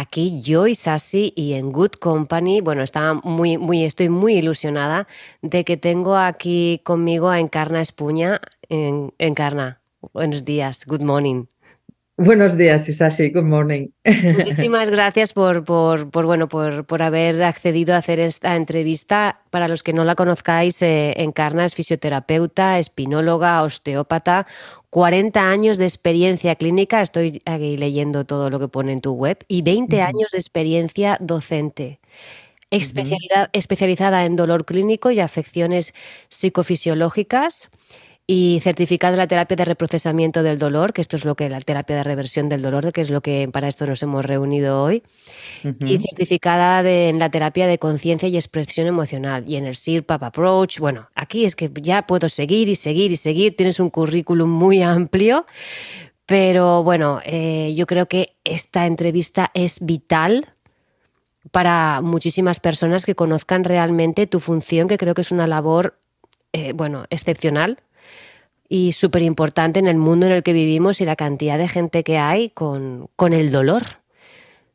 Aquí yo y Sassi y en Good Company, bueno, estaba muy, muy, estoy muy ilusionada de que tengo aquí conmigo a Encarna Espuña. En, Encarna, buenos días, good morning. Buenos días, Isasi. Good morning. Muchísimas gracias por, por, por bueno, por, por, haber accedido a hacer esta entrevista. Para los que no la conozcáis, eh, Encarna es fisioterapeuta, espinóloga, osteópata, 40 años de experiencia clínica, estoy aquí leyendo todo lo que pone en tu web, y 20 años de experiencia docente. Especializada en dolor clínico y afecciones psicofisiológicas y certificada en la terapia de reprocesamiento del dolor, que esto es lo que la terapia de reversión del dolor, que es lo que para esto nos hemos reunido hoy, y certificada en la terapia de conciencia y expresión emocional y en el SIRPAP Approach. Bueno, aquí es que ya puedo seguir y seguir y seguir, tienes un currículum muy amplio, pero bueno, eh, yo creo que esta entrevista es vital para muchísimas personas que conozcan realmente tu función, que creo que es una labor, eh, bueno, excepcional y súper importante en el mundo en el que vivimos y la cantidad de gente que hay con, con el dolor.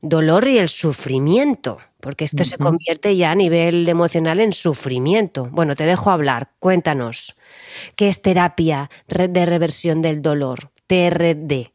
Dolor y el sufrimiento, porque esto se convierte ya a nivel emocional en sufrimiento. Bueno, te dejo hablar, cuéntanos. ¿Qué es terapia de reversión del dolor? TRD.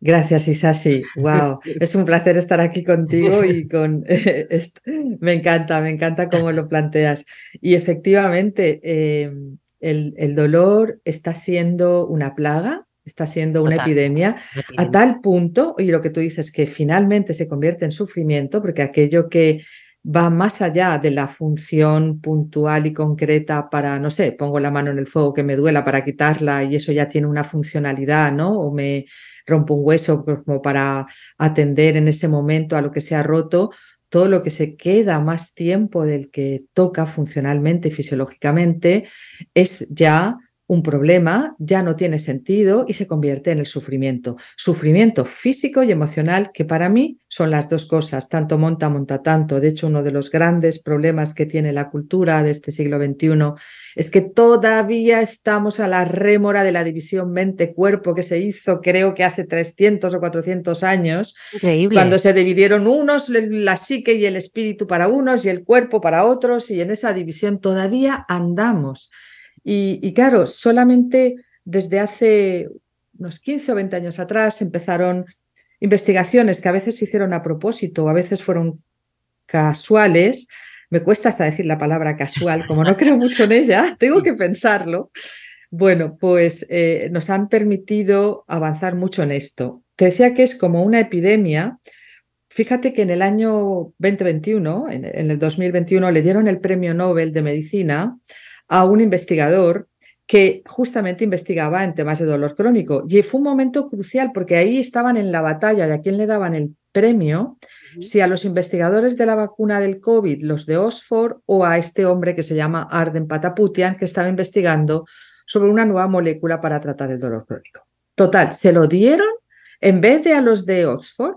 Gracias, Isasi. Wow, es un placer estar aquí contigo y con. me encanta, me encanta cómo lo planteas. Y efectivamente, eh, el, dolor está siendo una plaga, está siendo una epidemia, a tal punto, y lo que tú dices, que finalmente se convierte en sufrimiento, porque aquello que va más allá de la función puntual y concreta para, no sé, pongo la mano en el fuego que me duela para quitarla y eso ya tiene una funcionalidad, ¿no? O me rompo un hueso como para atender en ese momento a lo que se ha roto, todo lo que se queda más tiempo del que toca funcionalmente y fisiológicamente es ya un problema ya no tiene sentido y se convierte en el sufrimiento. Sufrimiento físico y emocional, que para mí son las dos cosas, tanto monta, monta tanto. De hecho, uno de los grandes problemas que tiene la cultura de este siglo XXI es que todavía estamos a la rémora de la división mente-cuerpo que se hizo, creo que hace 300 o 400 años, cuando se dividieron unos, la psique y el espíritu para unos y el cuerpo para otros, y en esa división todavía andamos. Y, claro, solamente desde hace unos 15 o 20 años atrás empezaron investigaciones que a veces se hicieron a propósito a veces fueron casuales. Me cuesta hasta decir la palabra casual, como no creo mucho en ella, tengo que pensarlo. Bueno, pues eh, nos han permitido avanzar mucho en esto. Te decía que es como una epidemia. Fíjate que en el año 2021, en el 2021, le dieron el premio Nobel de Medicina a un investigador que justamente investigaba en temas de dolor crónico. Y fue un momento crucial porque ahí estaban en la batalla de a quién le daban el premio, si a los investigadores de la vacuna del COVID, los de Oxford, o a este hombre que se llama Arden Pataputian, que estaba investigando sobre una nueva molécula para tratar el dolor crónico. Total, se lo dieron en vez de a los de Oxford,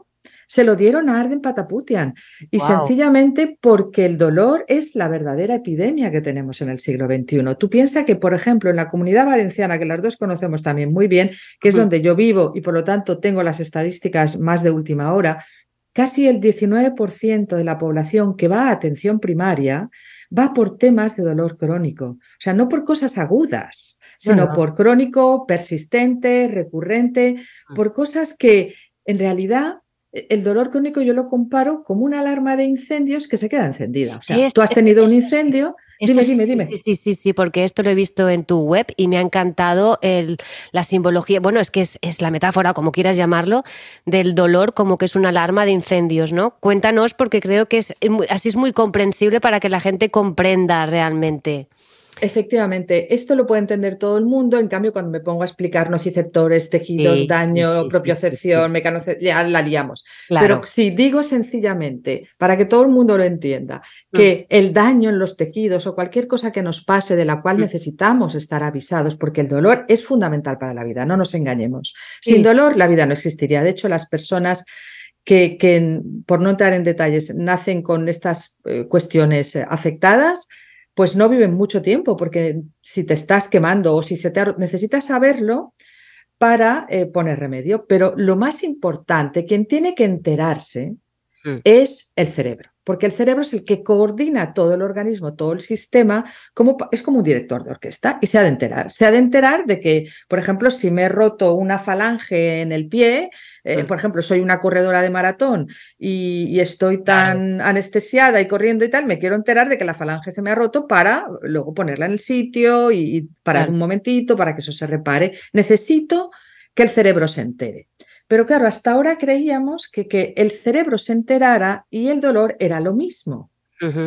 se lo dieron a Arden Pataputian. Y sencillamente porque el dolor es la verdadera epidemia que tenemos en el siglo XXI. Tú piensas que, por ejemplo, en la comunidad valenciana, que las dos conocemos también muy bien, que es donde yo vivo y por lo tanto tengo las estadísticas más de última hora, casi el 19% de la población que va a atención primaria va por temas de dolor crónico, o sea, no por cosas agudas, sino por crónico, persistente, recurrente, mm. por cosas que en realidad el dolor crónico yo lo comparo como una alarma de incendios que se queda encendida. O sea, tú has tenido un incendio. Dime, dime, dime. Sí, sí, sí, porque esto lo he visto en tu web y me ha encantado el, la simbología, bueno, es que es, es, la metáfora, como quieras llamarlo, del dolor como que es una alarma de incendios, ¿no? Cuéntanos porque creo que es, así es muy comprensible para que la gente comprenda realmente. Efectivamente, esto lo puede entender todo el mundo, en cambio cuando me pongo a explicar nociceptores, tejidos, daño, propiocepción, mecanocepción, ya la liamos. Pero si digo sencillamente, para que todo el mundo lo entienda, mm. que el daño en los tejidos o cualquier cosa que nos pase de la cual mm. necesitamos estar avisados, porque el dolor es fundamental para la vida, no nos engañemos. Sin dolor la vida no existiría. De hecho, las personas que, que, por no entrar en detalles, nacen con estas eh, cuestiones eh, afectadas, pues no viven mucho tiempo, porque si te estás quemando o si se te necesitas saberlo para eh, poner remedio. Pero lo más importante, quien tiene que enterarse, mm. es el cerebro porque el cerebro es el que coordina todo el organismo, todo el sistema, como, es como un director de orquesta y se ha de enterar. Se ha de enterar de que, por ejemplo, si me he roto una falange en el pie, eh, por ejemplo, soy una corredora de maratón y, estoy tan anestesiada y corriendo y tal, me quiero enterar de que la falange se me ha roto para luego ponerla en el sitio y, parar un momentito para que eso se repare. Necesito que el cerebro se entere. Pero claro, hasta ahora creíamos que, que el cerebro se enterara y el dolor era lo mismo.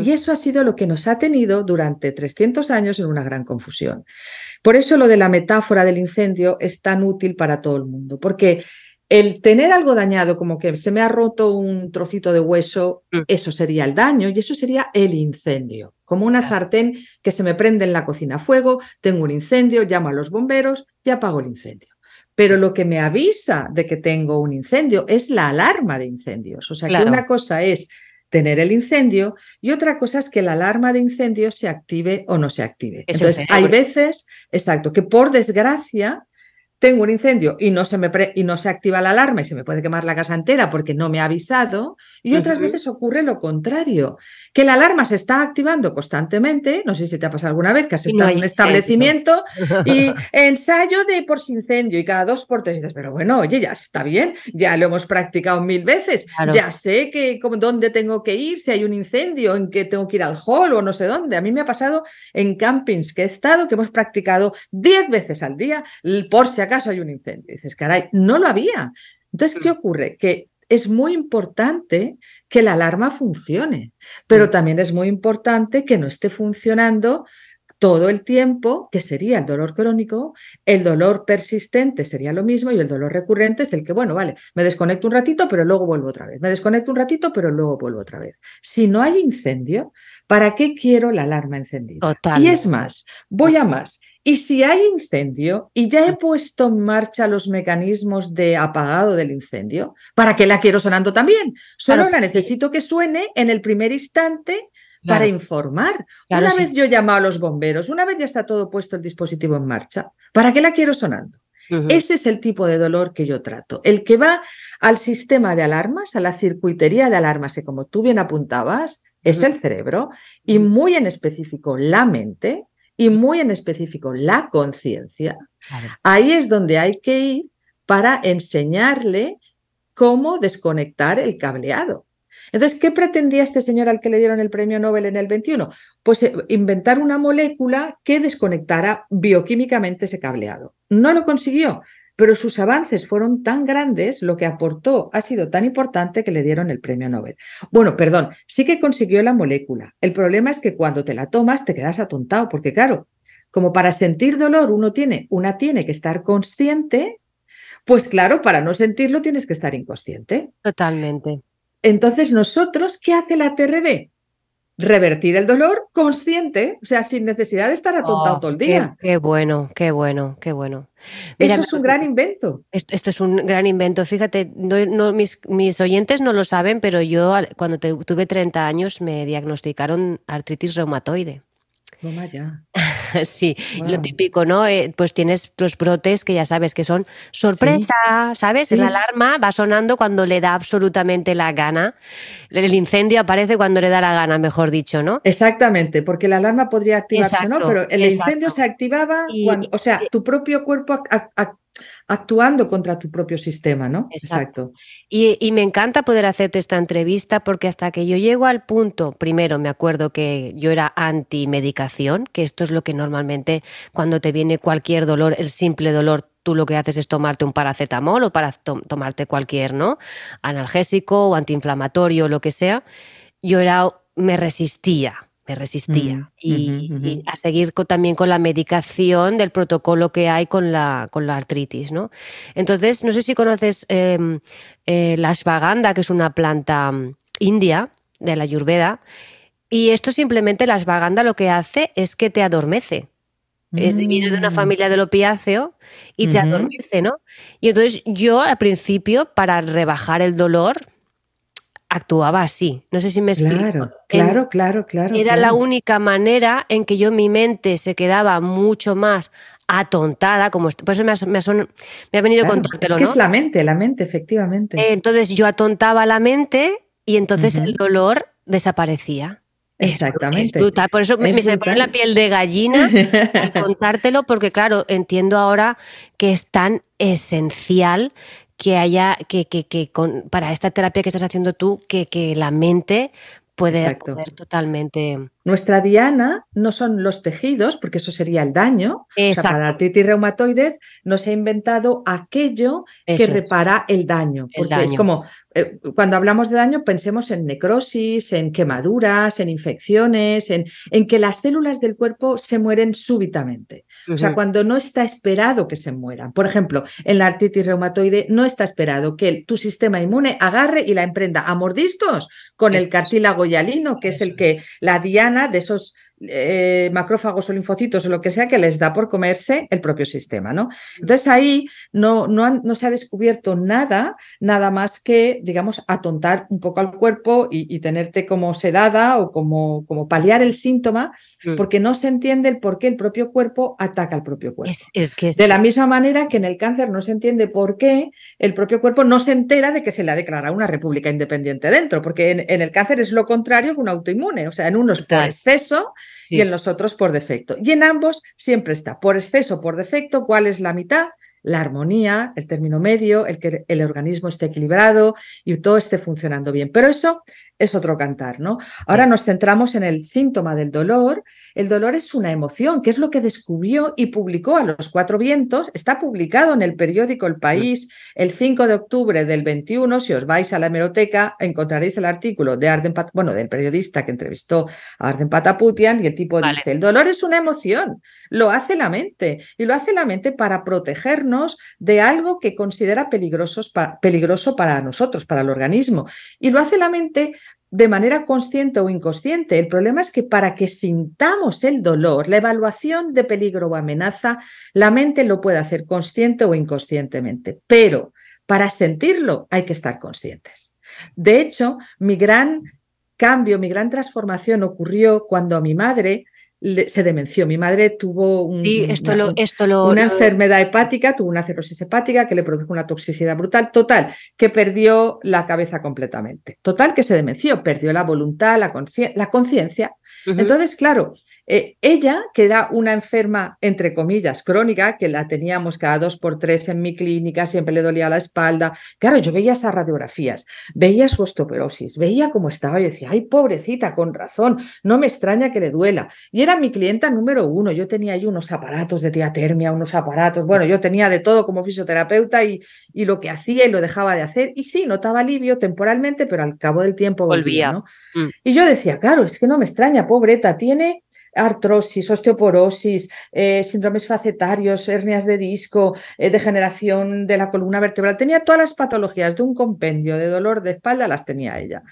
Y eso ha sido lo que nos ha tenido durante 300 años en una gran confusión. Por eso lo de la metáfora del incendio es tan útil para todo el mundo, porque el tener algo dañado, como que se me ha roto un trocito de hueso, mm. eso sería el daño y eso sería el incendio. Como una sartén que se me prende en la cocina a fuego, tengo un incendio, llamo a los bomberos y apago el incendio. Pero lo que me avisa de que tengo un incendio es la alarma de incendios. O sea, que una cosa es tener el incendio y otra cosa es que la alarma de incendio se active o no se active. Entonces, hay veces, exacto, que por desgracia tengo un incendio y no, se me y no se activa la alarma y se me puede quemar la casa entera porque no me ha avisado. Y otras veces ocurre lo contrario, que la alarma se está activando constantemente. No sé si te ha pasado alguna vez que has estado en un establecimiento y ensayo de por si incendio y cada dos por tres dices, pero bueno, oye, ya está bien, ya lo hemos practicado mil veces, ya sé que dónde tengo que ir, si hay un incendio, en que tengo que ir al hall o no sé dónde. A mí me ha pasado en campings que he estado, que hemos practicado diez veces al día por si acaso caso hay un incendio. dices, caray, no lo había. Entonces, ¿qué mm. ocurre? Que es muy importante que la alarma funcione, pero mm. también es muy importante que no esté funcionando todo el tiempo, que sería el dolor crónico, el dolor persistente sería lo mismo y el dolor recurrente es el que, bueno, vale, me desconecto un ratito, pero luego vuelvo otra vez, me desconecto un ratito, pero luego vuelvo otra vez. Si no hay incendio, ¿para qué quiero la alarma encendida? Y es más, voy a más. Y si hay incendio y ya he puesto en marcha los mecanismos de apagado del incendio, ¿para qué la quiero sonando también? Solo la necesito que suene en el primer instante para informar. una vez yo he llamado a los bomberos, una vez ya está todo puesto el dispositivo en marcha, ¿para qué la quiero sonando? Ese es el tipo de dolor que yo trato, el que va al sistema de alarmas, a la circuitería de alarmas, que como tú bien apuntabas, es el cerebro y muy en específico la mente, y muy en específico la conciencia, ahí es donde hay que ir para enseñarle cómo desconectar el cableado. Entonces, ¿qué pretendía este señor al que le dieron el premio Nobel en el 21? Pues eh, inventar una molécula que desconectara bioquímicamente ese cableado. No lo consiguió, pero sus avances fueron tan grandes, lo que aportó ha sido tan importante que le dieron el premio Nobel. Bueno, perdón, sí que consiguió la molécula. El problema es que cuando te la tomas te quedas atontado, porque claro, como para sentir dolor uno tiene, una tiene que estar consciente, pues claro, para no sentirlo tienes que estar inconsciente. Totalmente. Entonces, nosotros, ¿qué hace la TRD? Revertir el dolor consciente, o sea, sin necesidad de estar atontado oh, todo el día. Qué, bueno, qué bueno, qué bueno. Eso es un gran invento. Esto, es un gran invento. Fíjate, no, mis, mis, oyentes no lo saben, pero yo cuando tuve 30 años me diagnosticaron artritis reumatoide. Toma ya. sí, lo típico, ¿no? Eh, pues tienes los brotes que ya sabes que son sorpresa, ¿sabes? La alarma va sonando cuando le da absolutamente la gana. El incendio aparece cuando le da la gana, mejor dicho, ¿no? Exactamente, porque la alarma podría activarse, ¿no? Pero el incendio se activaba cuando, o sea, tu propio cuerpo actuando contra tu propio sistema, ¿no? Exacto. Y, me encanta poder hacerte esta entrevista porque hasta que yo llego al punto, primero me acuerdo que yo era anti-medicación, que esto es lo que normalmente cuando te viene cualquier dolor, el simple dolor, tú lo que haces es tomarte un paracetamol o para tomarte cualquier, ¿no? Analgésico o antiinflamatorio, lo que sea. Yo era, me resistía me resistía. y, a seguir también con la medicación del protocolo que hay con la, con la artritis, ¿no? Entonces, no sé si conoces em, eh, la ashwagandha, que es una planta mm, india de la ayurveda, y esto simplemente la ashwagandha lo que hace es que te adormece. Es, viene de una mm. familia del opiáceo y te adormece, ¿no? Y entonces yo al principio, para rebajar el dolor, actuaba así. No sé si me explico. Claro, claro, claro, claro. Era la única manera en que yo mi mente se quedaba mucho más atontada, como por eso me ha, me ha, venido con Es que es la mente, la mente, efectivamente. Eh, entonces yo atontaba la mente y entonces el dolor desaparecía. Exactamente. Por eso me, me pone la piel de gallina contártelo, porque claro, entiendo ahora que es tan esencial que haya, que, que, que con, para esta terapia que estás haciendo tú, que, que la mente puede totalmente. Nuestra diana no son los tejidos, porque eso sería el daño. O sea, para la artritis reumatoides no se ha inventado aquello que repara el daño. Porque es como, eh, cuando hablamos de daño, pensemos en necrosis, en quemaduras, en infecciones, en, en que las células del cuerpo se mueren súbitamente. O sea, cuando no está esperado que se mueran. Por ejemplo, en la artritis reumatoide no está esperado que tu sistema inmune agarre y la emprenda a mordiscos con el cartílago hialino, que es el que la diana de esos eh, macrófagos o linfocitos o lo que sea que les da por comerse el propio sistema, ¿no? Entonces ahí no, no, no se ha descubierto nada, nada más que, digamos, atontar un poco al cuerpo y, tenerte como sedada o como, como paliar el síntoma, mm. porque no se entiende el por qué el propio cuerpo ataca al propio cuerpo. Es, que De la misma manera que en el cáncer no se entiende por qué el propio cuerpo no se entera de que se le ha declarado una república independiente dentro, porque en, el cáncer es lo contrario que un autoinmune, o sea, en unos por exceso y en los otros por defecto. Y en ambos siempre está por exceso, por defecto, cuál es la mitad, la armonía, el término medio, el que el organismo esté equilibrado y todo esté funcionando bien. Pero eso es otro cantar, ¿no? Ahora nos centramos en el síntoma del dolor. El dolor es una emoción, que es lo que descubrió y publicó a los cuatro vientos. Está publicado en el periódico El País el 5 de octubre del 21. Si os vais a la hemeroteca, encontraréis el artículo de Arden bueno, del periodista que entrevistó a Arden Pataputian y el tipo dice, el dolor es una emoción, lo hace la mente y lo hace la mente para protegernos de algo que considera peligroso para nosotros, para el organismo. Y lo hace la mente de manera consciente o inconsciente. El problema es que para que sintamos el dolor, la evaluación de peligro o amenaza, la mente lo puede hacer consciente o inconscientemente, pero para sentirlo hay que estar conscientes. De hecho, mi gran cambio, mi gran transformación ocurrió cuando a mi madre se demenció. Mi madre tuvo una, enfermedad hepática, tuvo una cirrosis hepática que le produjo una toxicidad brutal. Total, que perdió la cabeza completamente. Total, que se demenció, perdió la voluntad, la conciencia. Entonces, claro, eh, ella, que era una enferma, entre comillas, crónica, que la teníamos cada dos por tres en mi clínica, siempre le dolía la espalda. Claro, yo veía esas radiografías, veía su osteoporosis, veía cómo estaba y decía, ay, pobrecita, con razón, no me extraña que le duela. Y era mi clienta número uno. Yo tenía ahí unos aparatos de diatermia, unos aparatos, bueno, yo tenía de todo como fisioterapeuta y, y lo que hacía y lo dejaba de hacer. Y sí, notaba alivio temporalmente, pero al cabo del tiempo volvía. ¿no? Mm. Y yo decía, claro, es que no me extraña, pobreta, tiene artrosis, osteoporosis, eh, síndromes facetarios, hernias de disco, eh, degeneración de la columna vertebral. Tenía todas las patologías de un compendio de dolor de espalda, las tenía ella.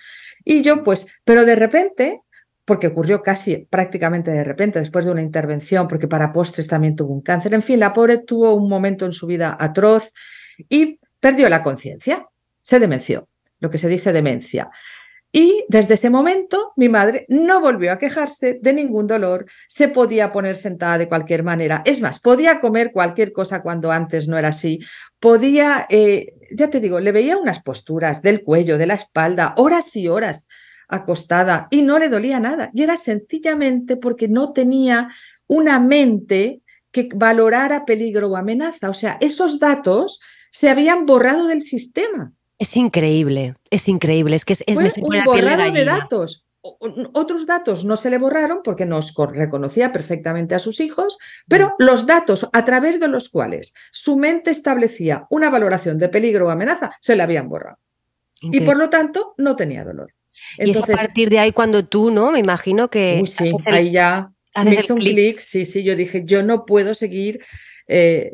Y yo, pues, pero de repente, porque ocurrió casi prácticamente de repente, después de una intervención, porque para postres también tuvo un cáncer, en fin, la pobre tuvo un momento en su vida atroz y perdió la conciencia, se demenció, lo que se dice demencia. Y desde ese momento mi madre no volvió a quejarse de ningún dolor, se podía poner sentada de cualquier manera, es más, podía comer cualquier cosa cuando antes no era así, podía, eh, ya te digo, le veía unas posturas del cuello, de la espalda, horas y horas acostada y no le dolía nada. Y era sencillamente porque no tenía una mente que valorara peligro o amenaza. O sea, esos datos se habían borrado del sistema. Es increíble, es increíble. Es que es, un borrado de datos. Otros datos no se le borraron porque nos reconocía perfectamente a sus hijos, pero mm. los datos a través de los cuales su mente establecía una valoración de peligro o amenaza se le habían borrado. Y por lo tanto no tenía dolor. Y es a partir de ahí cuando tú, ¿no? Me imagino que... sí, ahí ya me hizo un clic, sí, sí, yo dije, yo no puedo seguir eh,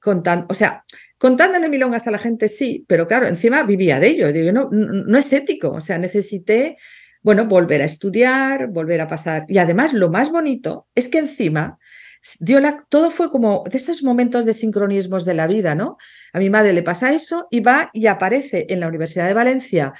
contando, o sea, contándole milongas a la gente, sí, pero claro, encima vivía de ello, digo, no, no es ético, o sea, necesité, bueno, volver a estudiar, volver a pasar, y además lo más bonito es que encima dio la, todo fue como de esos momentos de sincronismos de la vida, ¿no? A mi madre le pasa eso y va y aparece en la Universidad de Valencia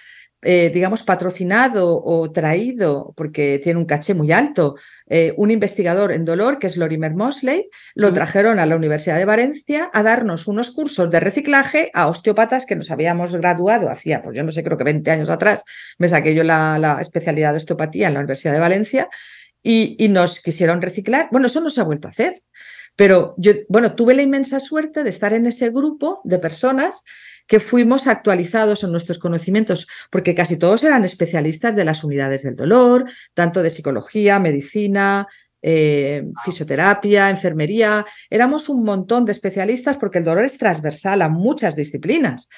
eh, digamos, patrocinado o traído, porque tiene un caché muy alto, eh, un investigador en dolor, que es Lorimer Mosley, lo trajeron a la Universidad de Valencia a darnos unos cursos de reciclaje a osteopatas que nos habíamos graduado hacía, pues yo no sé, creo que 20 años atrás, me saqué yo la, especialidad de osteopatía en la Universidad de Valencia y, y nos quisieron reciclar. Bueno, eso no se ha vuelto a hacer. Pero yo, bueno, tuve la inmensa suerte de estar en ese grupo de personas que fuimos actualizados en nuestros conocimientos, porque casi todos eran especialistas de las unidades del dolor, tanto de psicología, medicina, eh, fisioterapia, enfermería. Éramos un montón de especialistas porque el dolor es transversal a muchas disciplinas.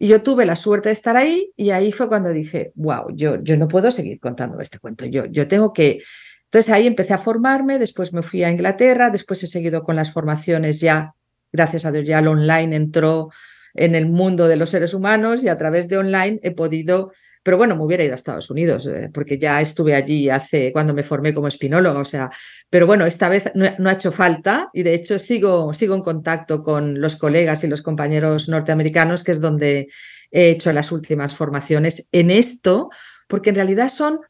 Y yo tuve la suerte de estar ahí y ahí fue cuando dije, wow, yo, yo no puedo seguir contando este cuento, yo, yo tengo que... Entonces ahí empecé a formarme, después me fui a Inglaterra, después he seguido con las formaciones ya, gracias a Dios ya el online entró en el mundo de los seres humanos y a través de online he podido, pero bueno, me hubiera ido a Estados Unidos, eh, porque ya estuve allí hace, cuando me formé como espinóloga, o sea, pero bueno, esta vez no, ha hecho falta y de hecho sigo, sigo en contacto con los colegas y los compañeros norteamericanos, que es donde he hecho las últimas formaciones en esto, porque en realidad son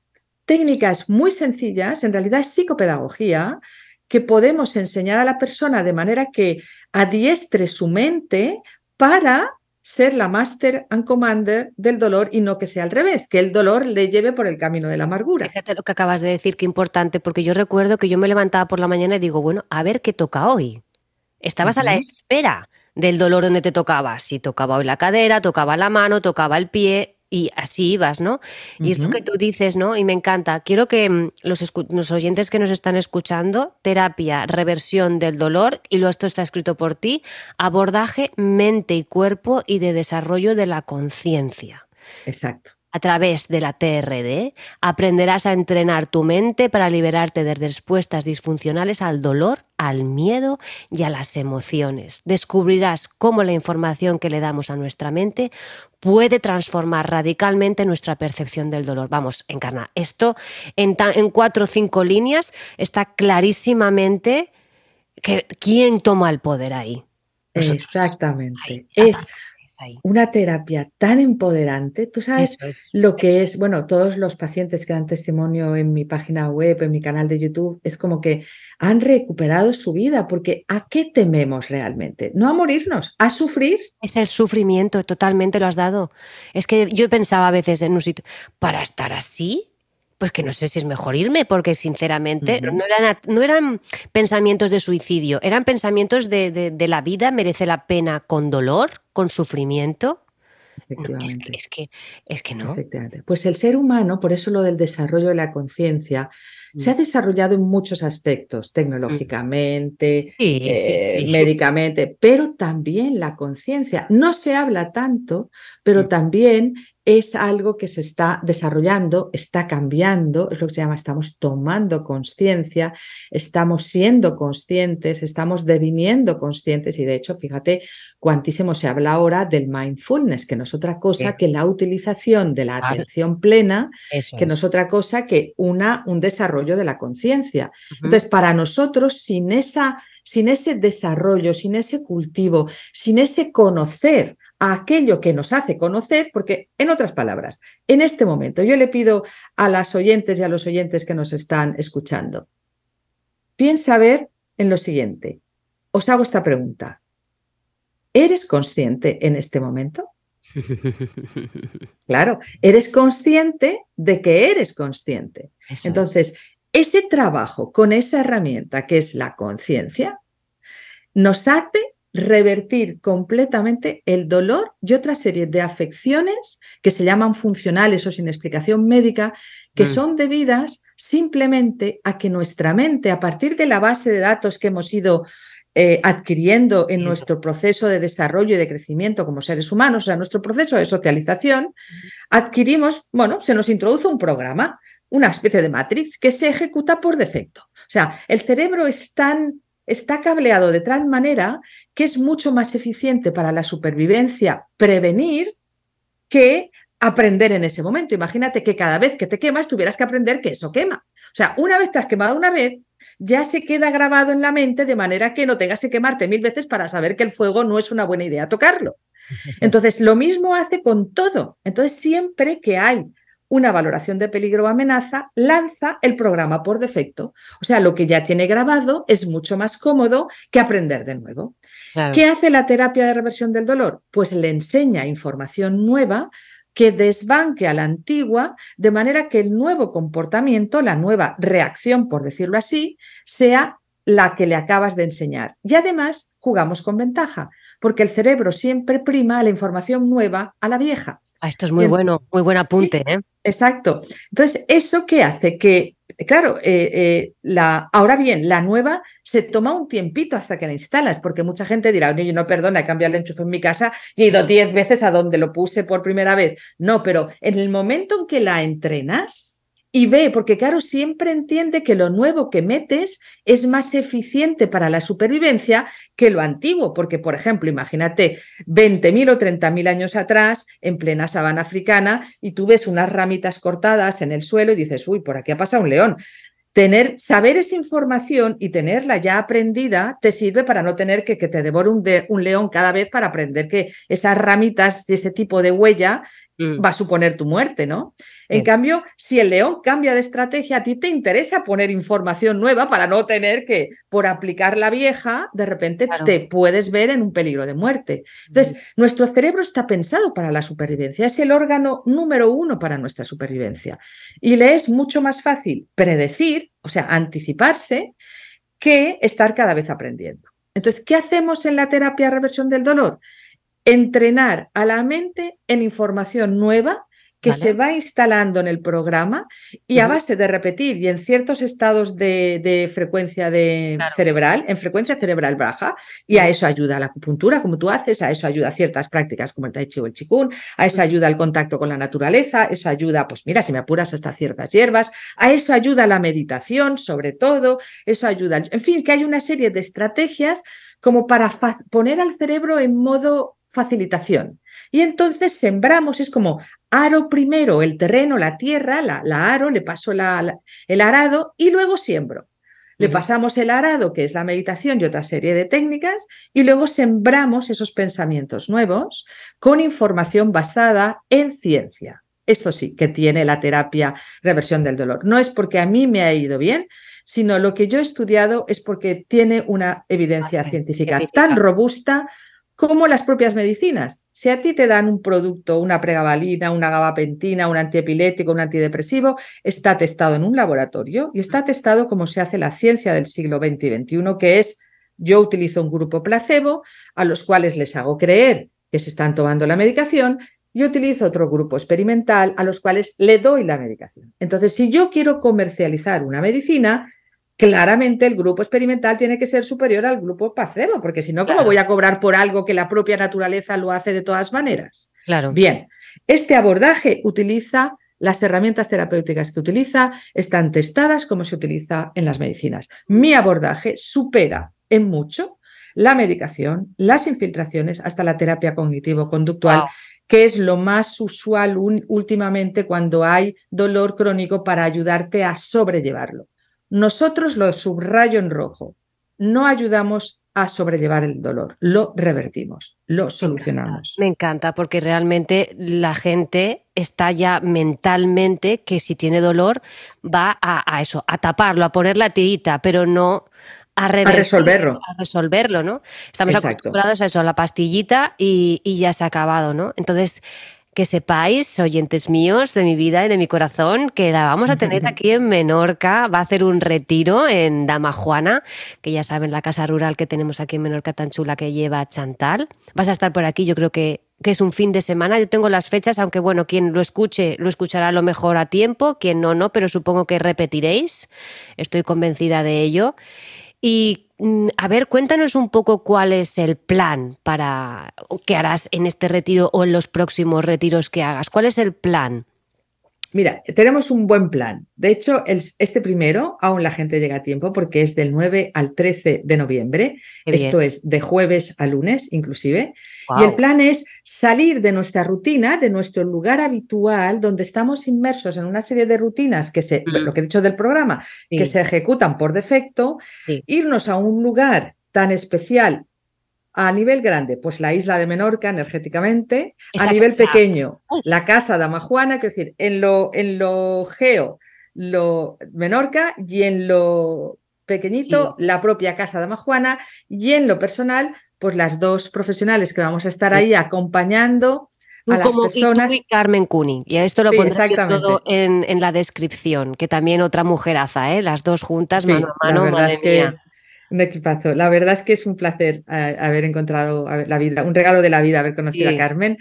técnicas muy sencillas, en realidad es psicopedagogía, que podemos enseñar a la persona de manera que adiestre su mente para ser la master and commander del dolor y no que sea al revés, que el dolor le lleve por el camino de la amargura. Fíjate lo que acabas de decir, qué importante, porque yo recuerdo que yo me levantaba por la mañana y digo, bueno, a ver qué toca hoy. Estabas a la espera del dolor donde te tocaba. Si tocaba hoy la cadera, tocaba la mano, tocaba el pie, y así ibas, ¿no? Y es lo que tú dices, ¿no? Y me encanta. Quiero que mm, los, oyentes que nos están escuchando, terapia, reversión del dolor, y lo esto está escrito por ti, abordaje mente y cuerpo y de desarrollo de la conciencia. Exacto. A través de la TRD aprenderás a entrenar tu mente para liberarte de respuestas disfuncionales al dolor, al miedo y a las emociones. Descubrirás cómo la información que le damos a nuestra mente puede transformar radicalmente nuestra percepción del dolor. Vamos, encarna. Esto en, cuatro o cinco líneas está clarísimamente que quién toma el poder ahí. Exactamente. es una terapia tan empoderante. Tú sabes lo que es, bueno, todos los pacientes que dan testimonio en mi página web, en mi canal de YouTube, es como que han recuperado su vida, porque ¿a qué tememos realmente? No a morirnos, a sufrir. Ese sufrimiento, totalmente lo has dado. Es que yo pensaba a veces en un sitio, para estar así, pues que no sé si es mejor irme, porque sinceramente no, eran, no, eran, pensamientos de suicidio, eran pensamientos de, la vida merece la pena con dolor, con sufrimiento. es, que, es, que, no. Pues el ser humano, por eso lo del desarrollo de la conciencia, se ha mm. desarrollado en muchos aspectos, mm. tecnológicamente, eh, médicamente, pero también la conciencia. No se habla tanto, pero mm. también es algo que se está desarrollando, está cambiando, es lo que se llama, estamos tomando conciencia, estamos siendo conscientes, estamos deviniendo conscientes y de hecho, fíjate, cuantísimo se habla ahora del mindfulness, que no es otra cosa que la utilización de la atención plena, que no es otra cosa que una, un desarrollo de la conciencia. Entonces, para nosotros, sin, esa, sin ese desarrollo, sin ese cultivo, sin ese conocer a aquello que nos hace conocer, porque en otras palabras, en este momento yo le pido a las oyentes y a los oyentes que nos están escuchando, piensa ver en lo siguiente. Os hago esta pregunta. ¿Eres consciente en este momento? Claro, eres consciente de que eres consciente. Entonces, ese trabajo con esa herramienta que es la conciencia nos hace revertir completamente el dolor y otra serie de afecciones que se llaman funcionales o sin explicación médica, que mm. son debidas simplemente a que nuestra mente, a partir de la base de datos que hemos ido eh, adquiriendo en nuestro proceso de desarrollo y de crecimiento como seres humanos, o sea, nuestro proceso de socialización, adquirimos, bueno, se nos introduce un programa, una especie de matrix que se ejecuta por defecto. O sea, el cerebro es tan, está cableado de tal manera que es mucho más eficiente para la supervivencia prevenir que aprender en ese momento. Imagínate que cada vez que te quemas tuvieras que aprender que eso quema. O sea, una vez te has quemado una vez, ya se queda grabado en la mente de manera que no tengas que quemarte mil veces para saber que el fuego no es una buena idea tocarlo. Entonces, lo mismo hace con todo. Entonces, siempre que hay una valoración de peligro o amenaza, lanza el programa por defecto. O sea, lo que ya tiene grabado es mucho más cómodo que aprender de nuevo. ¿Qué hace la terapia de reversión del dolor? Pues le enseña información nueva que desbanque a la antigua de manera que el nuevo comportamiento, la nueva reacción, por decirlo así, sea la que le acabas de enseñar. Y además jugamos con ventaja, porque el cerebro siempre prima la información nueva a la vieja. Ah, esto es muy bueno, muy buen apunte. ¿eh? Exacto. Entonces, ¿eso qué hace? Que, claro, eh, eh, la, ahora bien, la nueva se toma un tiempito hasta que la instalas, porque mucha gente dirá, oye, no, perdona, he cambiado el enchufe en mi casa y he ido diez veces a donde lo puse por primera vez. No, pero en el momento en que la entrenas, y ve, porque claro, siempre entiende que lo nuevo que metes es más eficiente para la supervivencia que lo antiguo, porque por ejemplo, imagínate 20.000 o 30.000 años atrás, en plena sabana africana, y tú ves unas ramitas cortadas en el suelo y dices, uy, por aquí ha pasado un león. Tener, saber esa información y tenerla ya aprendida te sirve para no tener que, que te devore un, un león cada vez para aprender que esas ramitas y ese tipo de huella mm. va a suponer tu muerte, ¿no? En cambio, si el león cambia de estrategia, a ti te interesa poner información nueva para no tener que, por aplicar la vieja, de repente te puedes ver en un peligro de muerte. Entonces, nuestro cerebro está pensado para la supervivencia, es el órgano número uno para nuestra supervivencia. Y le es mucho más fácil predecir, o sea, anticiparse, que estar cada vez aprendiendo. Entonces, ¿qué hacemos en la terapia reversión del dolor? Entrenar a la mente en información nueva que se va instalando en el programa y a base de repetir y en ciertos estados de, frecuencia de cerebral, en frecuencia cerebral baja, y a eso ayuda la acupuntura, como tú haces, a eso ayuda ciertas prácticas como el tai chi o el chikun, a eso ayuda el contacto con la naturaleza, eso ayuda, pues mira, si me apuras hasta ciertas hierbas, a eso ayuda la meditación, sobre todo, eso ayuda, en fin, que hay una serie de estrategias como para poner al cerebro en modo facilitación. Y entonces sembramos, es como aro primero el terreno, la tierra, la, aro, le paso el arado y luego siembro. Le pasamos el arado, que es la meditación y otra serie de técnicas, y luego sembramos esos pensamientos nuevos con información basada en ciencia. Esto sí, que tiene la terapia reversión del dolor. No es porque a mí me ha ido bien, sino lo que yo he estudiado es porque tiene una evidencia científica tan robusta como las propias medicinas. Si a ti te dan un producto, una pregabalina, una gabapentina, un antiepiléptico, un antidepresivo, está testado en un laboratorio y está testado como se hace la ciencia del siglo XX y XXI, que es yo utilizo un grupo placebo a los cuales les hago creer que se están tomando la medicación y utilizo otro grupo experimental a los cuales le doy la medicación. Entonces, si yo quiero comercializar una medicina, claramente el grupo experimental tiene que ser superior al grupo placebo, porque si no, ¿cómo voy a cobrar por algo que la propia naturaleza lo hace de todas maneras? Claro. Bien, este abordaje utiliza las herramientas terapéuticas que utiliza, están testadas como se utiliza en las medicinas. Mi abordaje supera en mucho la medicación, las infiltraciones, hasta la terapia cognitivo-conductual, que es lo más usual últimamente cuando hay dolor crónico para ayudarte a sobrellevarlo. Nosotros lo subrayo en rojo. No ayudamos a sobrellevar el dolor, lo revertimos, lo solucionamos. Me encanta porque realmente la gente está ya mentalmente que si tiene dolor va a, eso, a taparlo, a poner la tirita, pero no a, resolverlo. A resolverlo, ¿no? Estamos acostumbrados a eso, a la pastillita y, y ya se ha acabado, ¿no? Entonces, que sepáis, oyentes míos de mi vida y de mi corazón, que la vamos a tener aquí en Menorca. Va a hacer un retiro en Dama Juana, que ya saben, la casa rural que tenemos aquí en Menorca tan chula que lleva Chantal. Vas a estar por aquí, yo creo que, que es un fin de semana. Yo tengo las fechas, aunque bueno, quien lo escuche lo escuchará a lo mejor a tiempo, quien no, no, pero supongo que repetiréis. Estoy convencida de ello. Y a ver, cuéntanos un poco cuál es el plan para que harás en este retiro o en los próximos retiros que hagas. ¿Cuál es el plan? Mira, tenemos un buen plan. De hecho, este primero aún la gente llega a tiempo porque es del 9 al 13 de noviembre. Esto es de jueves a lunes inclusive. Y el plan es salir de nuestra rutina, de nuestro lugar habitual, donde estamos inmersos en una serie de rutinas que se, lo que he dicho del programa, que se ejecutan por defecto, irnos a un lugar tan especial a nivel grande, pues la isla de Menorca energéticamente. a nivel pequeño, la casa de Amajuana, es decir, en lo, en lo geo, lo Menorca y en lo pequeñito, la propia casa de Amajuana y en lo personal, pues las dos profesionales que vamos a estar ahí acompañando a las personas. Y, Carmen Cuni. Y esto lo pondré todo en, la descripción, que también otra mujeraza, ¿eh? las dos juntas, mano a mano, madre mía. Un equipazo. La verdad es que es un placer eh, haber encontrado la vida, un regalo de la vida haber conocido a Carmen.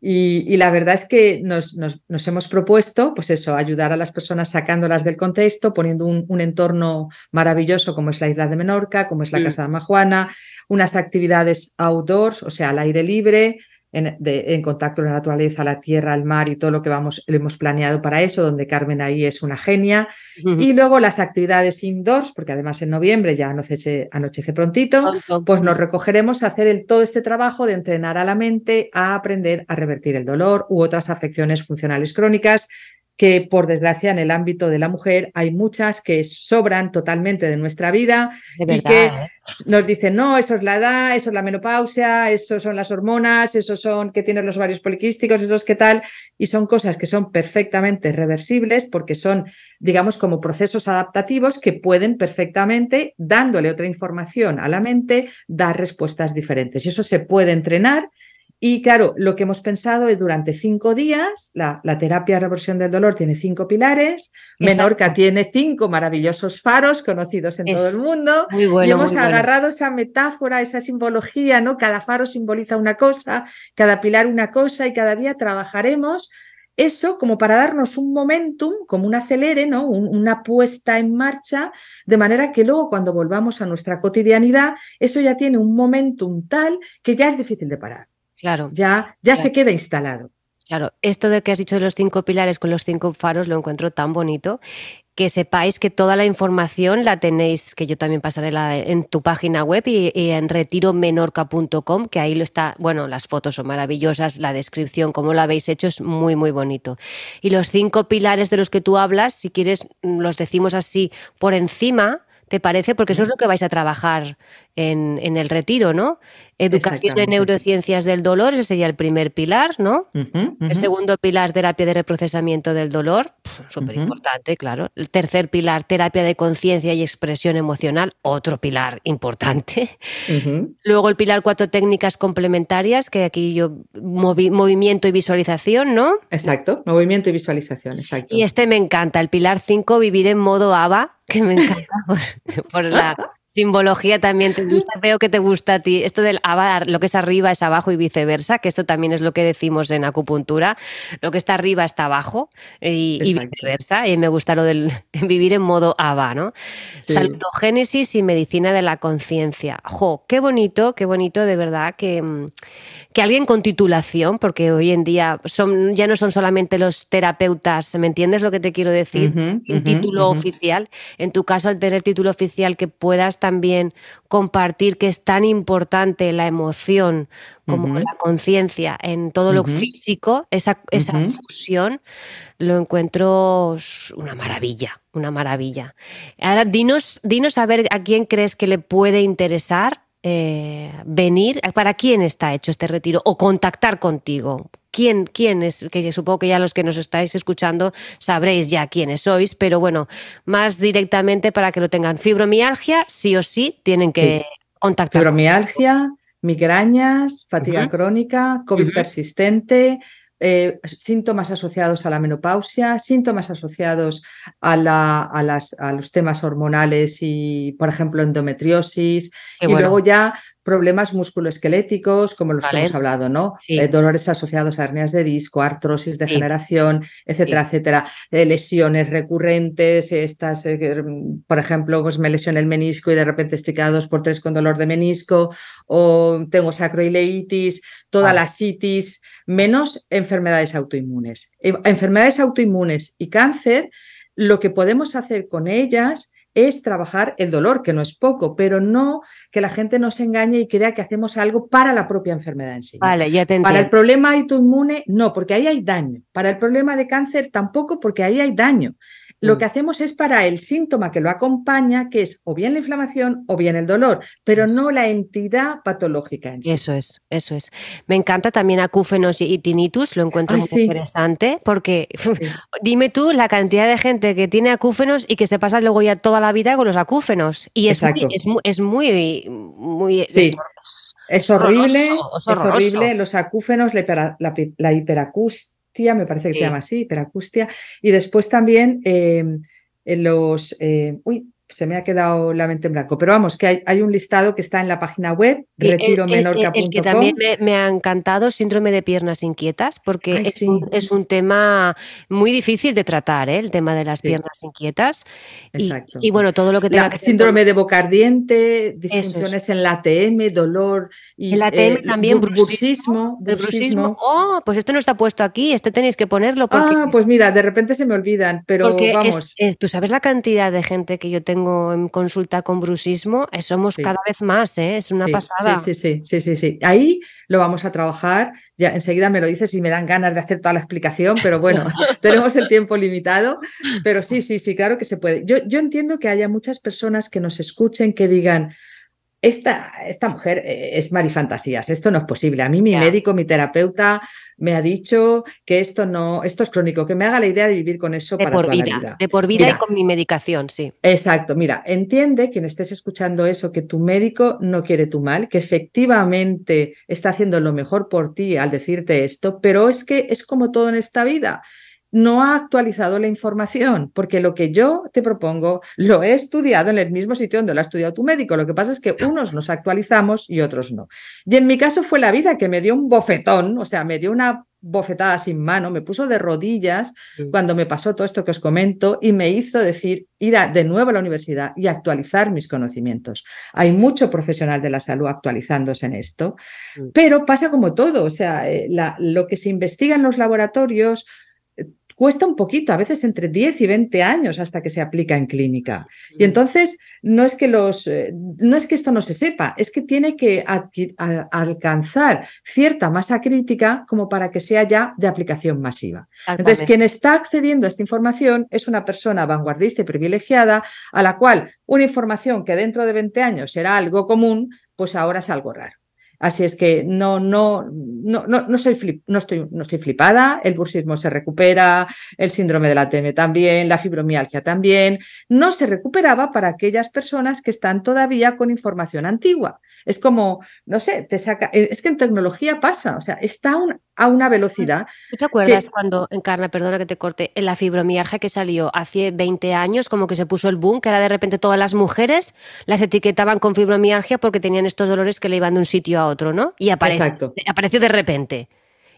Y, la verdad es que nos, nos, hemos propuesto, pues eso, ayudar a las personas sacándolas del contexto, poniendo un, entorno maravilloso como es la isla de Menorca, como es la mm. Casa de Majuana, unas actividades outdoors, o sea, al aire libre, en, contacto con la naturaleza, la tierra, el mar y todo lo que vamos, lo hemos planeado para eso, donde Carmen ahí es una genia. Y luego las actividades indoors, porque además en noviembre ya anochece, anochece prontito, pues nos recogeremos a hacer el, todo este trabajo de entrenar a la mente a aprender a revertir el dolor u otras afecciones funcionales crónicas que por desgracia en el ámbito de la mujer hay muchas que sobran totalmente de nuestra vida y que ¿eh? nos dicen, no, eso es la edad, eso es la menopausia, eso son las hormonas, eso son que tienen los ovarios poliquísticos, eso es qué tal, y son cosas que son perfectamente reversibles porque son, digamos, como procesos adaptativos que pueden perfectamente, dándole otra información a la mente, dar respuestas diferentes. Y eso se puede entrenar y claro, lo que hemos pensado es durante cinco días, la, terapia de reversión del dolor tiene cinco pilares, Menorca tiene cinco maravillosos faros conocidos en todo el mundo, y hemos agarrado esa metáfora, esa simbología, ¿no? Cada faro simboliza una cosa, cada pilar una cosa, y cada día trabajaremos eso como para darnos un momentum, como un acelere, ¿no? una puesta en marcha, de manera que luego cuando volvamos a nuestra cotidianidad, eso ya tiene un momentum tal que ya es difícil de parar. Claro. Ya, ya se queda instalado. Claro, esto de que has dicho de los cinco pilares con los cinco faros lo encuentro tan bonito que sepáis que toda la información la tenéis, que yo también pasaré la, en tu página web y, en retiromenorca.com, que ahí lo está, bueno, las fotos son maravillosas, la descripción, cómo lo habéis hecho es muy, muy bonito. Y los cinco pilares de los que tú hablas, si quieres, los decimos así por encima, ¿te parece? Porque eso es lo que vais a trabajar en, en el retiro, ¿no? Educación en neurociencias del dolor, ese sería el primer pilar, ¿no? El segundo pilar, terapia de reprocesamiento del dolor, súper importante, claro. El tercer pilar, terapia de conciencia y expresión emocional, otro pilar importante. Luego el pilar cuatro, técnicas complementarias, que aquí yo, movimiento y visualización, ¿no? Exacto, movimiento y visualización, exacto. Y este me encanta, el pilar cinco, vivir en modo ABA, que me encanta por la Simbología también te gusta, veo que te gusta a ti. Esto del lo que es arriba es abajo y viceversa, que esto también es lo que decimos en acupuntura. Lo que está arriba está abajo y, viceversa. Y me gusta lo del vivir en modo ABA, ¿no? Salutogénesis y medicina de la conciencia. ¡Jo! Qué bonito, qué bonito de verdad que mm, que alguien con titulación, porque hoy en día son, ya no son solamente los terapeutas, ¿me entiendes lo que te quiero decir? Sin título oficial. En tu caso, al tener título oficial, que puedas también compartir que es tan importante la emoción como la conciencia en todo lo físico, esa, esa fusión, lo encuentro una maravilla, una maravilla. Ahora, dinos, dinos a ver a quién crees que le puede interesar eh, venir? ¿Para quién está hecho este retiro? O contactar contigo. ¿Quién, ¿Quién es? Que supongo que ya los que nos estáis escuchando sabréis ya quiénes sois, pero bueno, más directamente para que lo tengan. Fibromialgia, sí o sí, tienen que contactar. Fibromialgia, migrañas, fatiga crónica, COVID persistente, eh, síntomas asociados a la menopausia, síntomas asociados a, la, a, las, a, los temas hormonales y, por ejemplo, endometriosis. y luego ya problemas musculoesqueléticos, como los que hemos hablado, ¿no? Sí. Eh, dolores asociados a hernias de disco, artrosis, degeneración, etcétera, etcétera. Eh, lesiones recurrentes, estas, eh, mm, por ejemplo, pues me lesioné el menisco y de repente estoy cada dos por tres con dolor de menisco, o tengo sacroileitis, toda Vale. la citis, menos enfermedades autoinmunes. Enfermedades autoinmunes y cáncer, lo que podemos hacer con ellas es trabajar el dolor, que no es poco, pero no que la gente no se engañe y crea que hacemos algo para la propia enfermedad en sí. Vale, ya te Para el problema autoinmune, no, porque ahí hay daño. Para el problema de cáncer, tampoco, porque ahí hay daño. Lo Mm. que hacemos es para el síntoma que lo acompaña, que es o bien la inflamación o bien el dolor, pero no la entidad patológica en sí. Eso es, eso es. Me encanta también acúfenos y, tinnitus, lo encuentro Ay, muy sí. interesante porque Sí. dime tú la cantidad de gente que tiene acúfenos y que se pasa luego ya toda la vida con los acúfenos. Y es Exacto. es muy, es muy, muy- Sí. es- Es horrible, es horrible. Los acúfenos, la, hipera- la la me parece que Sí. se llama así, hiperacustia. Y después también eh, en los. eh, uy, se me ha quedado la mente en blanco. Pero vamos, que hay, hay un listado que está en la página web, Y el- el- el- que retiromenorca.com. también me, me ha encantado, síndrome de piernas inquietas, porque Ay, es, sí. un, es un tema muy difícil de tratar, ¿eh? el tema de las Sí. piernas inquietas. Exacto. y bueno, todo lo que tenga La- que síndrome de boca ardiente, es. disfunciones en la ATM, dolor y El ATM eh, también, bur- bruxismo. Oh, pues este no está puesto aquí, este tenéis que ponerlo porque, Ah, pues mira, de repente se me olvidan, pero porque vamos. es- tú sabes la cantidad de gente que yo tengo en consulta con bruxismo, Eh, somos Sí. cada vez más, ¿eh? es una Sí, pasada. Sí, sí, sí, sí, sí, sí. Ahí lo vamos a trabajar. Ya enseguida me lo dices y me dan ganas de hacer toda la explicación, pero bueno, tenemos el tiempo limitado. Pero sí, sí, sí, claro que se puede. Yo, yo entiendo que haya muchas personas que nos escuchen que digan. Esta, esta mujer eh, es marifantasías, esto no es posible. A mí mi médico, mi terapeuta me ha dicho que esto no, esto es crónico, que me haga la idea de vivir con eso De para por toda la vida, vida. de por vida Mira. y con mi medicación, sí. Exacto, mira, entiende quien estés escuchando eso, que tu médico no quiere tu mal, que efectivamente está haciendo lo mejor por ti al decirte esto, pero es que es como todo en esta vida. No ha actualizado la información, porque lo que yo te propongo lo he estudiado en el mismo sitio donde lo ha estudiado tu médico. Lo que pasa es que unos nos actualizamos y otros no. Y en mi caso fue la vida que me dio un bofetón, o sea, me dio una bofetada sin mano, me puso de rodillas cuando me pasó todo esto que os comento y me hizo decir ir a- de nuevo a la universidad y actualizar mis conocimientos. Hay mucho profesional de la salud actualizándose en esto, pero pasa como todo, o sea, eh, la- lo que se investiga en los laboratorios cuesta un poquito, a veces entre 10 y 20 años hasta que se aplica en clínica. Y entonces no es que los eh, no es que esto no se sepa, es que tiene que a- alcanzar cierta masa crítica como para que sea ya de aplicación masiva. Entonces, quien está accediendo a esta información es una persona vanguardista y privilegiada a la cual una información que dentro de 20 años será algo común, pues ahora es algo raro. Así es que no, no, no, no, no, soy flip- no, estoy, no estoy flipada, el bursismo se recupera, el síndrome de la TM también, la fibromialgia también. No se recuperaba para aquellas personas que están todavía con información antigua. Es como, no sé, te saca, eh, es que en tecnología pasa, o sea, está un- a una velocidad. ¿Tú te acuerdas cuando, Encarna, perdona que te corte, en la fibromialgia que salió hace 20 años, como que se puso el boom, que era de repente todas las mujeres las etiquetaban con fibromialgia porque tenían estos dolores que le iban de un sitio a otro, ¿no? Y apareció, Exacto. apareció de repente.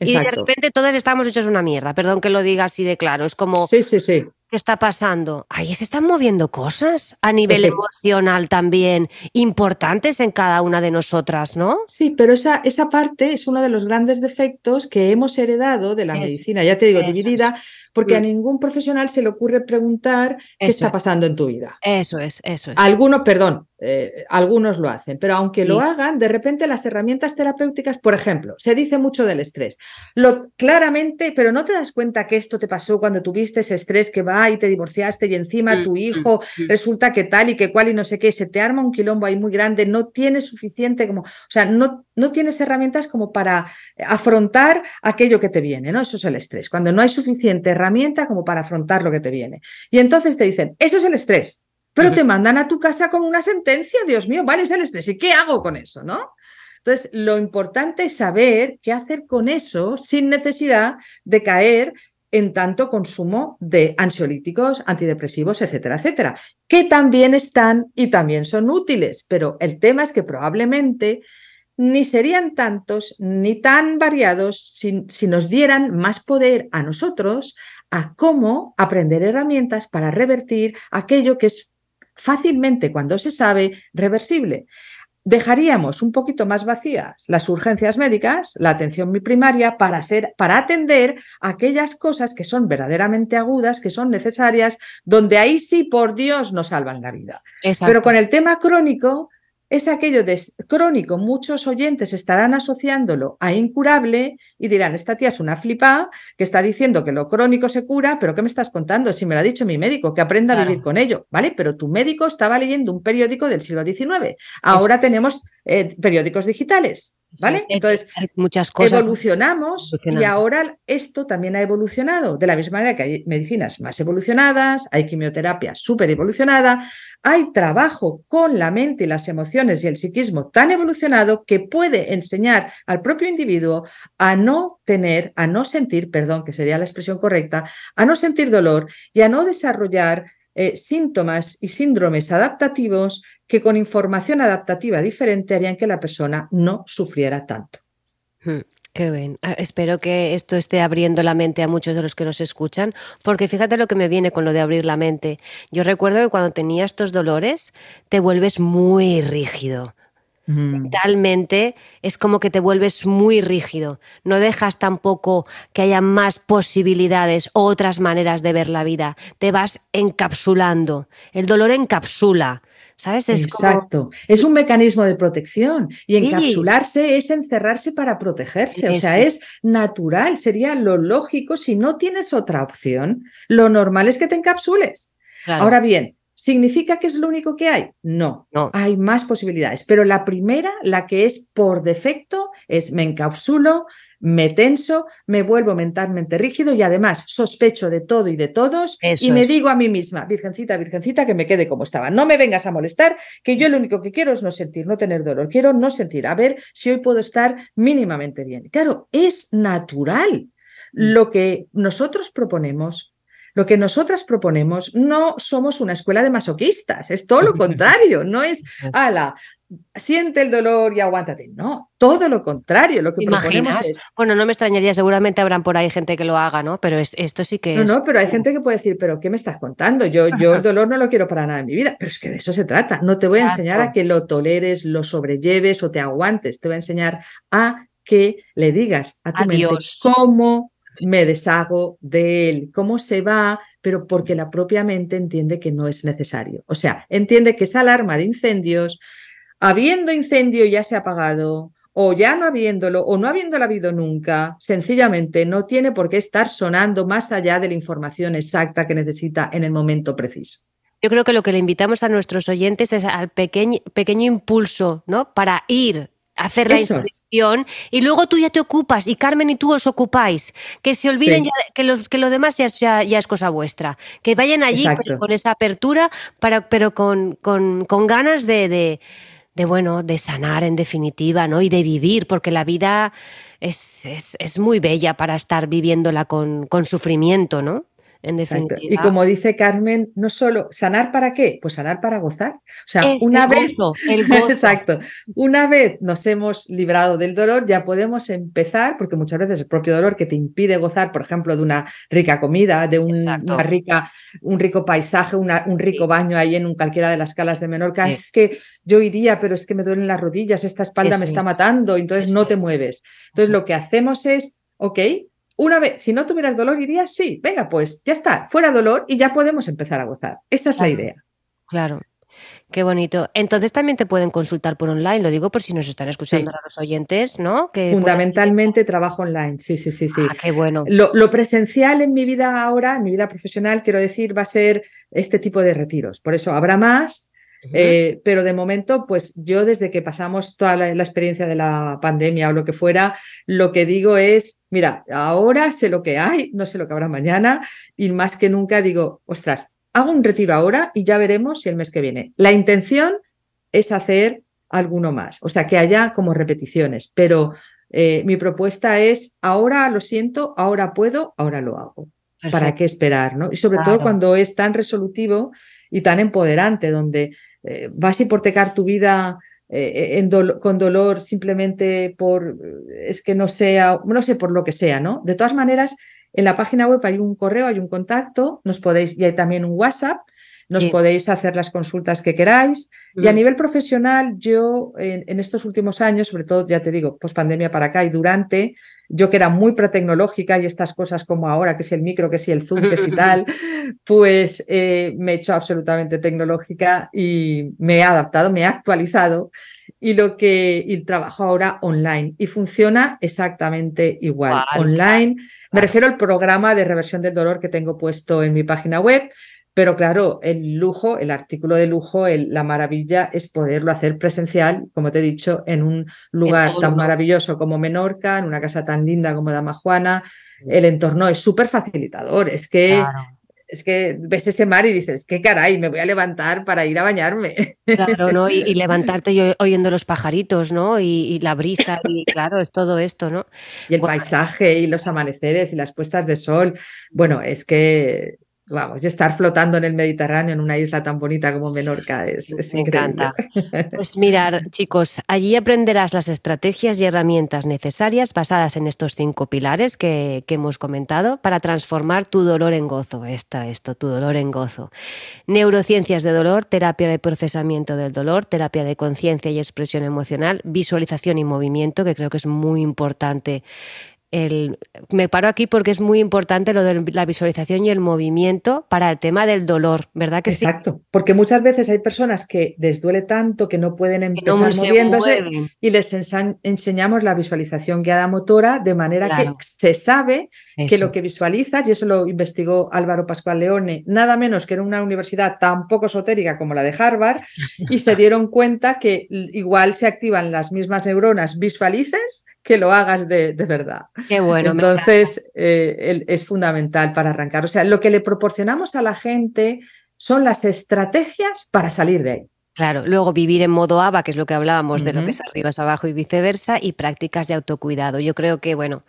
Y de repente todas estábamos hechos una mierda, perdón que lo diga así de claro, es como, Sí, sí, sí. ¿qué está pasando? Ahí se están moviendo cosas a nivel emocional también importantes en cada una de nosotras, ¿no? Sí, pero esa, esa parte es uno de los grandes defectos que hemos heredado de la medicina, ya te digo, es. dividida, porque a Mm. ningún profesional se le ocurre preguntar qué está es. pasando en tu vida. Eso es, eso es. Algunos, perdón, eh, algunos lo hacen, pero aunque lo hagan, de repente las herramientas terapéuticas, por ejemplo, se dice mucho del estrés. Lo, claramente, pero no te das cuenta que esto te pasó cuando tuviste ese estrés que va y te divorciaste y encima tu hijo resulta que tal y que cual y no sé qué, se te arma un quilombo ahí muy grande, no tienes suficiente como, o sea, no, no tienes herramientas como para afrontar aquello que te viene, ¿no? Eso es el estrés, cuando no hay suficiente herramienta como para afrontar lo que te viene. Y entonces te dicen, eso es el estrés, pero te mandan a tu casa con una sentencia, Dios mío, vale, es el estrés, ¿y qué hago con eso, no? Entonces, lo importante es saber qué hacer con eso sin necesidad de caer en tanto consumo de ansiolíticos, antidepresivos, etcétera, etcétera, que también están y también son útiles, pero el tema es que probablemente ni serían tantos ni tan variados si, si, nos dieran más poder a nosotros a cómo aprender herramientas para revertir aquello que es fácilmente, cuando se sabe, reversible dejaríamos un poquito más vacías las urgencias médicas, la atención primaria, para, ser, para atender aquellas cosas que son verdaderamente agudas, que son necesarias, donde ahí sí, por Dios, nos salvan la vida. Pero con el tema crónico, es aquello de crónico. Muchos oyentes estarán asociándolo a incurable y dirán, esta tía es una flipa que está diciendo que lo crónico se cura, pero ¿qué me estás contando? Si me lo ha dicho mi médico, que aprenda a vivir con ello, ¿vale? Pero tu médico estaba leyendo un periódico del siglo XIX. Ahora tenemos eh, periódicos digitales. ¿Vale? Entonces, muchas cosas evolucionamos y ahora esto también ha evolucionado. De la misma manera que hay medicinas más evolucionadas, hay quimioterapia súper evolucionada, hay trabajo con la mente y las emociones y el psiquismo tan evolucionado que puede enseñar al propio individuo a no tener, a no sentir, perdón, que sería la expresión correcta, a no sentir dolor y a no desarrollar eh, síntomas y síndromes adaptativos que con información adaptativa diferente harían que la persona no sufriera tanto. Hmm, qué bien. Ah, espero que esto esté abriendo la mente a muchos de los que nos escuchan, porque fíjate lo que me viene con lo de abrir la mente. Yo recuerdo que cuando tenía estos dolores te vuelves muy rígido, mentalmente es como que te vuelves muy rígido. No dejas tampoco que haya más posibilidades o otras maneras de ver la vida. Te vas encapsulando. El dolor encapsula. ¿Sabes? Es Exacto. Es un mecanismo de protección y encapsularse es encerrarse para protegerse. O sea, es natural, sería lo lógico si no tienes otra opción. Lo normal es que te encapsules. Ahora bien, ¿Significa que es lo único que hay? No, no, hay más posibilidades. Pero la primera, la que es por defecto, es me encapsulo, me tenso, me vuelvo mentalmente rígido y además sospecho de todo y de todos y me digo a mí misma, virgencita, virgencita, que me quede como estaba. No me vengas a molestar, que yo lo único que quiero es no sentir, no tener dolor. Quiero no sentir, a ver si hoy puedo estar mínimamente bien. Claro, es natural. Mm. Lo que nosotros proponemos lo que nosotras proponemos no somos una escuela de masoquistas, es todo lo contrario, no es, ala, siente el dolor y aguántate. No, todo lo contrario. Lo que proponemos es. Bueno, no me extrañaría, seguramente habrán por ahí gente que lo haga, ¿no? Pero es, esto sí que no, es. No, pero hay gente que puede decir, ¿pero qué me estás contando? Yo, yo el dolor no lo quiero para nada en mi vida. Pero es que de eso se trata. No te voy a enseñar a que lo toleres, lo sobrelleves o te aguantes. Te voy a enseñar a que le digas a tu mente cómo me deshago de él, cómo se va, pero porque la propia mente entiende que no es necesario. O sea, entiende que esa alarma de incendios, habiendo incendio ya se ha apagado, o ya no habiéndolo, o no habiéndolo habido nunca, sencillamente no tiene por qué estar sonando más allá de la información exacta que necesita en el momento preciso. Yo creo que lo que le invitamos a nuestros oyentes es al pequeño, pequeño impulso, ¿no? Para ir hacer la inscripción y luego tú ya te ocupas y Carmen y tú os ocupáis. Que se olviden que, los, que lo demás ya, ya, es cosa vuestra. Que vayan allí con esa apertura, para, pero con, con, con ganas de, de, de, bueno, de sanar en definitiva, ¿no? Y de vivir, porque la vida es, es, es muy bella para estar viviéndola con, con sufrimiento, ¿no? Y como dice Carmen, no solo sanar para qué, pues sanar para gozar. O sea, una vez, exacto, una vez nos hemos librado del dolor, ya podemos empezar, porque muchas veces el propio dolor que te impide gozar, por ejemplo, de una rica comida, de un, una rica, un rico paisaje, un rico baño ahí en un, cualquiera de las calas de Menorca, es que yo iría, pero es que me duelen las rodillas, esta espalda me está matando, entonces no te mueves. Entonces lo que hacemos es, ok, una vez, si no tuvieras dolor, irías, sí, venga, pues ya está, fuera dolor y ya podemos empezar a gozar. Esa es la idea. Claro. Qué bonito. Entonces también te pueden consultar por online, lo digo por si nos están escuchando los oyentes, ¿no? Que Fundamentalmente trabajo online, sí, sí, sí, sí. Ah, qué bueno. Lo, presencial en mi vida ahora, en mi vida profesional, quiero decir, va a ser este tipo de retiros. Por eso habrá más, eh, pero de momento, pues yo desde que pasamos toda la, experiencia de la pandemia o lo que fuera, lo que digo es, mira, ahora sé lo que hay, no sé lo que habrá mañana y más que nunca digo, ostras, hago un retiro ahora y ya veremos si el mes que viene. La intención es hacer alguno más, o sea, que haya como repeticiones, pero eh, mi propuesta es, ahora lo siento, ahora puedo, ahora lo hago. ¿para qué esperar? ¿no? Y sobre todo cuando es tan resolutivo y tan empoderante, donde eh, vas a hipotecar tu vida eh, con dolor simplemente por, es que no sea, no sé, por lo que sea, ¿no? De todas maneras, en la página web hay un correo, hay un contacto, nos podéis, y hay también un WhatsApp, nos podéis hacer las consultas que queráis. Y a mm. nivel profesional, yo en, estos últimos años, sobre todo, ya te digo, post pandemia para acá y durante, yo que era muy pretecnológica y estas cosas como ahora, que si el micro, que si el zoom, que si tal, pues eh, me he hecho absolutamente tecnológica y me he adaptado, me he actualizado y lo que y trabajo ahora online y funciona exactamente igual. Online, me refiero al programa de reversión del dolor que tengo puesto en mi página web pero claro, el lujo, el artículo de lujo, la maravilla es poderlo hacer presencial, como te he dicho, en un lugar tan maravilloso como Menorca, en una casa tan linda como Dama Juana. El entorno es súper facilitador. Es que, es que ves ese mar y dices, qué caray, me voy a levantar para ir a bañarme. Claro, ¿no? Y, levantarte oyendo los pajaritos, ¿no? Y, la brisa, y claro, es todo esto, ¿no? Y el paisaje y los amaneceres y las puestas de sol. Bueno, es que vamos, y estar flotando en el Mediterráneo, en una isla tan bonita como Menorca, es, Me Encanta. Pues mirar, chicos, allí aprenderás las estrategias y herramientas necesarias basadas en estos cinco pilares que, hemos comentado para transformar tu dolor en gozo. Está esto, tu dolor en gozo. Neurociencias de dolor, terapia de procesamiento del dolor, terapia de conciencia y expresión emocional, visualización y movimiento, que creo que es muy importante me paro aquí porque es muy importante lo de la visualización y el movimiento para el tema del dolor, ¿verdad que Exacto, porque muchas veces hay personas que les duele tanto que no pueden empezar moviéndose y les enseñamos la visualización guiada motora de manera que se sabe que lo que visualizas, y eso lo investigó Álvaro Pascual Leone, nada menos que en una universidad tan poco esotérica como la de Harvard, y se dieron cuenta que igual se activan las mismas neuronas visualices que lo hagas de, verdad. Qué bueno. Entonces, eh, es fundamental para arrancar. O sea, lo que le proporcionamos a la gente son las estrategias para salir de ahí. Claro, luego vivir en modo ABA, que es lo que hablábamos de lo que es arriba es abajo y viceversa, y prácticas de autocuidado. Yo creo que, bueno,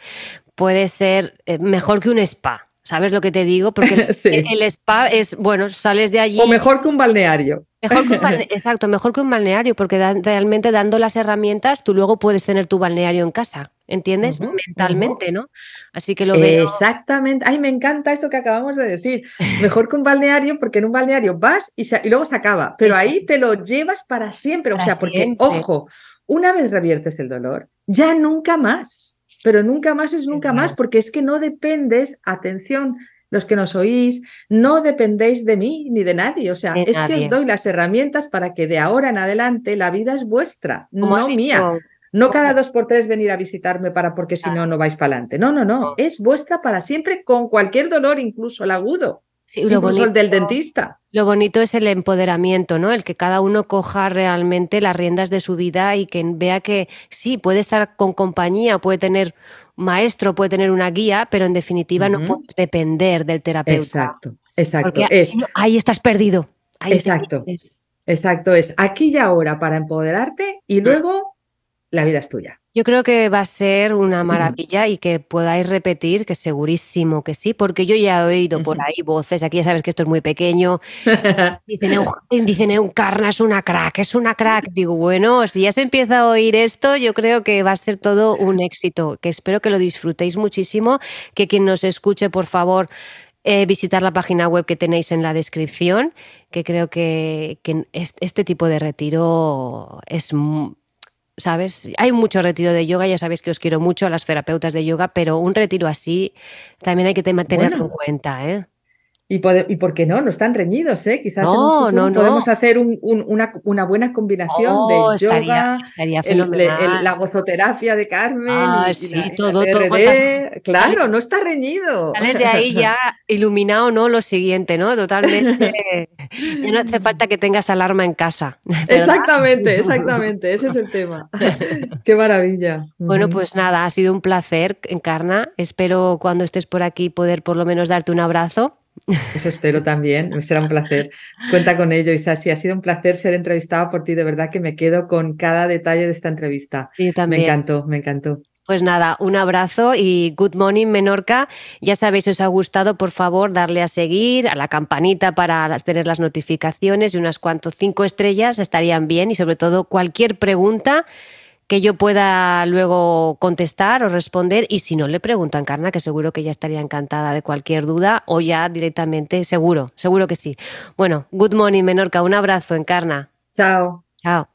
puede ser eh, mejor que un spa. ¿Sabes lo que te digo? Porque el, spa es, bueno, sales de allí. O mejor que un balneario. Mejor que un exacto, mejor que un balneario, porque realmente dando las herramientas, tú luego puedes tener tu balneario en casa, ¿entiendes? Mentalmente, ¿no? Así que lo veo. Exactamente. Ay, me encanta esto que acabamos de decir. Mejor que un balneario, porque en un balneario vas y, luego se acaba, pero ahí te lo llevas para siempre. o sea, porque, ojo, una vez reviertes el dolor, ya nunca más. Pero nunca más es nunca más, porque es que no dependes, atención, los que nos oís, no dependéis de mí ni de nadie. O sea, es que os doy las herramientas para que de ahora en adelante la vida es vuestra, no mía. No cada dos por tres venir a visitarme para porque si no, no vais para adelante. No, no, no. Es vuestra para siempre con cualquier dolor, incluso el agudo. Sí, incluso el del dentista. Lo bonito es el empoderamiento, ¿no? El que cada uno coja realmente las riendas de su vida y que vea que sí, puede estar con compañía, puede tener maestro, puede tener una guía, pero en definitiva no puedes depender del terapeuta. Exacto, exacto. ahí estás perdido. exacto. Exacto, es aquí y ahora para empoderarte y mm. luego la vida es tuya. Yo creo que va a ser una maravilla y que podáis repetir, que segurísimo que sí, porque yo ya he oído por ahí voces, aquí ya sabes que esto es muy pequeño, dicen, dicen Encarna es una crack, es una crack. Digo, bueno, si ya se empieza a oír esto, yo creo que va a ser todo un éxito, que espero que lo disfrutéis muchísimo, que quien nos escuche, por favor, eh, visitar la página web que tenéis en la descripción, que creo que, que este tipo de retiro es ¿sabes? Hay mucho retiro de yoga, ya sabéis que os quiero mucho a las terapeutas de yoga, pero un retiro así también hay que tenerlo en cuenta, ¿eh? Y, por qué no, no están reñidos, ¿eh? Quizás en un futuro podemos hacer una, buena combinación de oh, yoga, la gozoterapia de Carmen, ah, sí, todo, Claro, no está reñido. Desde ahí ya iluminado, ¿no? Lo siguiente, ¿no? Totalmente. ya no hace falta que tengas alarma en casa. Exactamente, exactamente. Ese es el tema. qué maravilla. Bueno, pues nada, ha sido un placer, Encarna. Espero cuando estés por aquí poder por lo menos darte un abrazo. Eso espero también, será un placer. Cuenta con ello, Isasi. Ha sido un placer ser entrevistada por ti. De verdad que me quedo con cada detalle de esta entrevista. Me encantó, me encantó. Pues nada, un abrazo y good morning Menorca. Ya sabéis, si os ha gustado, por favor, darle a seguir, a la campanita para tener las notificaciones y unas cuantas cinco estrellas estarían bien y sobre todo cualquier pregunta que yo pueda luego contestar o responder y si no le pregunto a Encarna, que seguro que ella estaría encantada de cualquier duda o ya directamente, seguro, seguro que sí. Bueno, good morning Menorca, un abrazo Encarna. Chao. Chao.